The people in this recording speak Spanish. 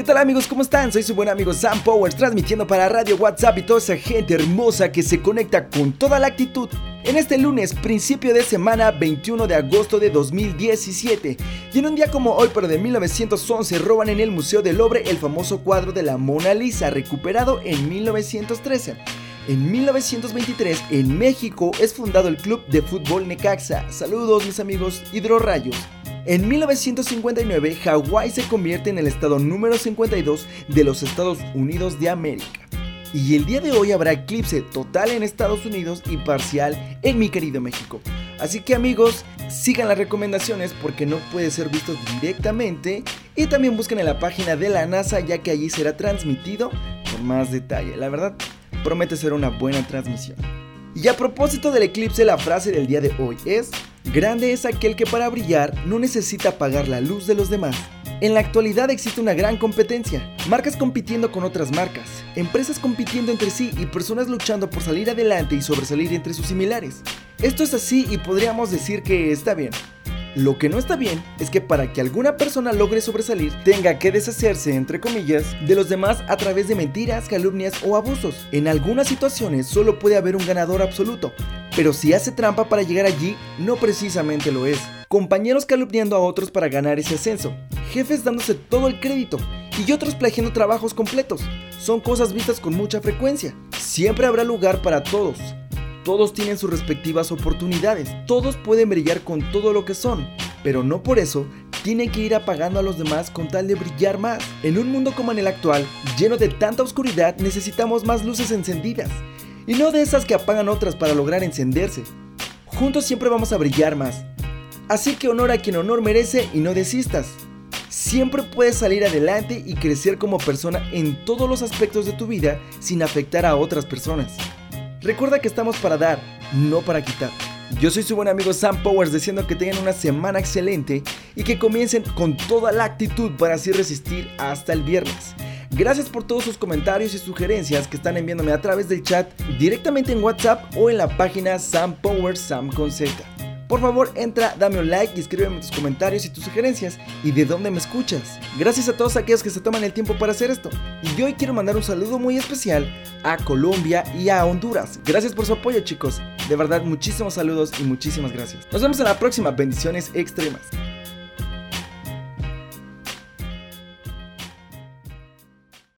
¿Qué tal amigos? ¿Cómo están? Soy su buen amigo Sam Powers transmitiendo para Radio WhatsApp y toda esa gente hermosa que se conecta con toda la actitud en este lunes, principio de semana 21 de agosto de 2017. Y en un día como hoy, pero de 1911, roban en el Museo del Louvre el famoso cuadro de la Mona Lisa, recuperado en 1913. En 1923, en México, es fundado el Club de Fútbol Necaxa. Saludos mis amigos hidrorrayos. En 1959, Hawái se convierte en el estado número 52 de los Estados Unidos de América. Y el día de hoy habrá eclipse total en Estados Unidos y parcial en mi querido México. Así que amigos, sigan las recomendaciones porque no puede ser visto directamente y también busquen en la página de la NASA ya que allí será transmitido con más detalle. La verdad, promete ser una buena transmisión. Y a propósito del eclipse, la frase del día de hoy es, grande es aquel que para brillar no necesita apagar la luz de los demás. En la actualidad existe una gran competencia, marcas compitiendo con otras marcas, empresas compitiendo entre sí y personas luchando por salir adelante y sobresalir entre sus similares. Esto es así y podríamos decir que está bien. Lo que no está bien es que para que alguna persona logre sobresalir tenga que deshacerse, entre comillas, de los demás a través de mentiras, calumnias o abusos. En algunas situaciones solo puede haber un ganador absoluto, pero si hace trampa para llegar allí, no precisamente lo es. Compañeros calumniando a otros para ganar ese ascenso, jefes dándose todo el crédito y otros plagiando trabajos completos. Son cosas vistas con mucha frecuencia. Siempre habrá lugar para todos. Todos tienen sus respectivas oportunidades. Todos pueden brillar con todo lo que son. Pero no por eso tienen que ir apagando a los demás con tal de brillar más. En un mundo como en el actual, lleno de tanta oscuridad, necesitamos más luces encendidas. Y no de esas que apagan otras para lograr encenderse. Juntos siempre vamos a brillar más. Así que honor a quien honor merece y no desistas. Siempre puedes salir adelante y crecer como persona en todos los aspectos de tu vida sin afectar a otras personas. Recuerda que estamos para dar, no para quitar. Yo soy su buen amigo Sam Powers diciendo que tengan una semana excelente y que comiencen con toda la actitud para así resistir hasta el viernes. Gracias por todos sus comentarios y sugerencias que están enviándome a través del chat directamente en WhatsApp o en la página Sam Sam con Z. Por favor, entra, dame un like y escríbeme tus comentarios y tus sugerencias y de dónde me escuchas. Gracias a todos aquellos que se toman el tiempo para hacer esto. Y hoy quiero mandar un saludo muy especial a Colombia y a Honduras. Gracias por su apoyo, chicos. De verdad, muchísimos saludos y muchísimas gracias. Nos vemos en la próxima. Bendiciones extremas.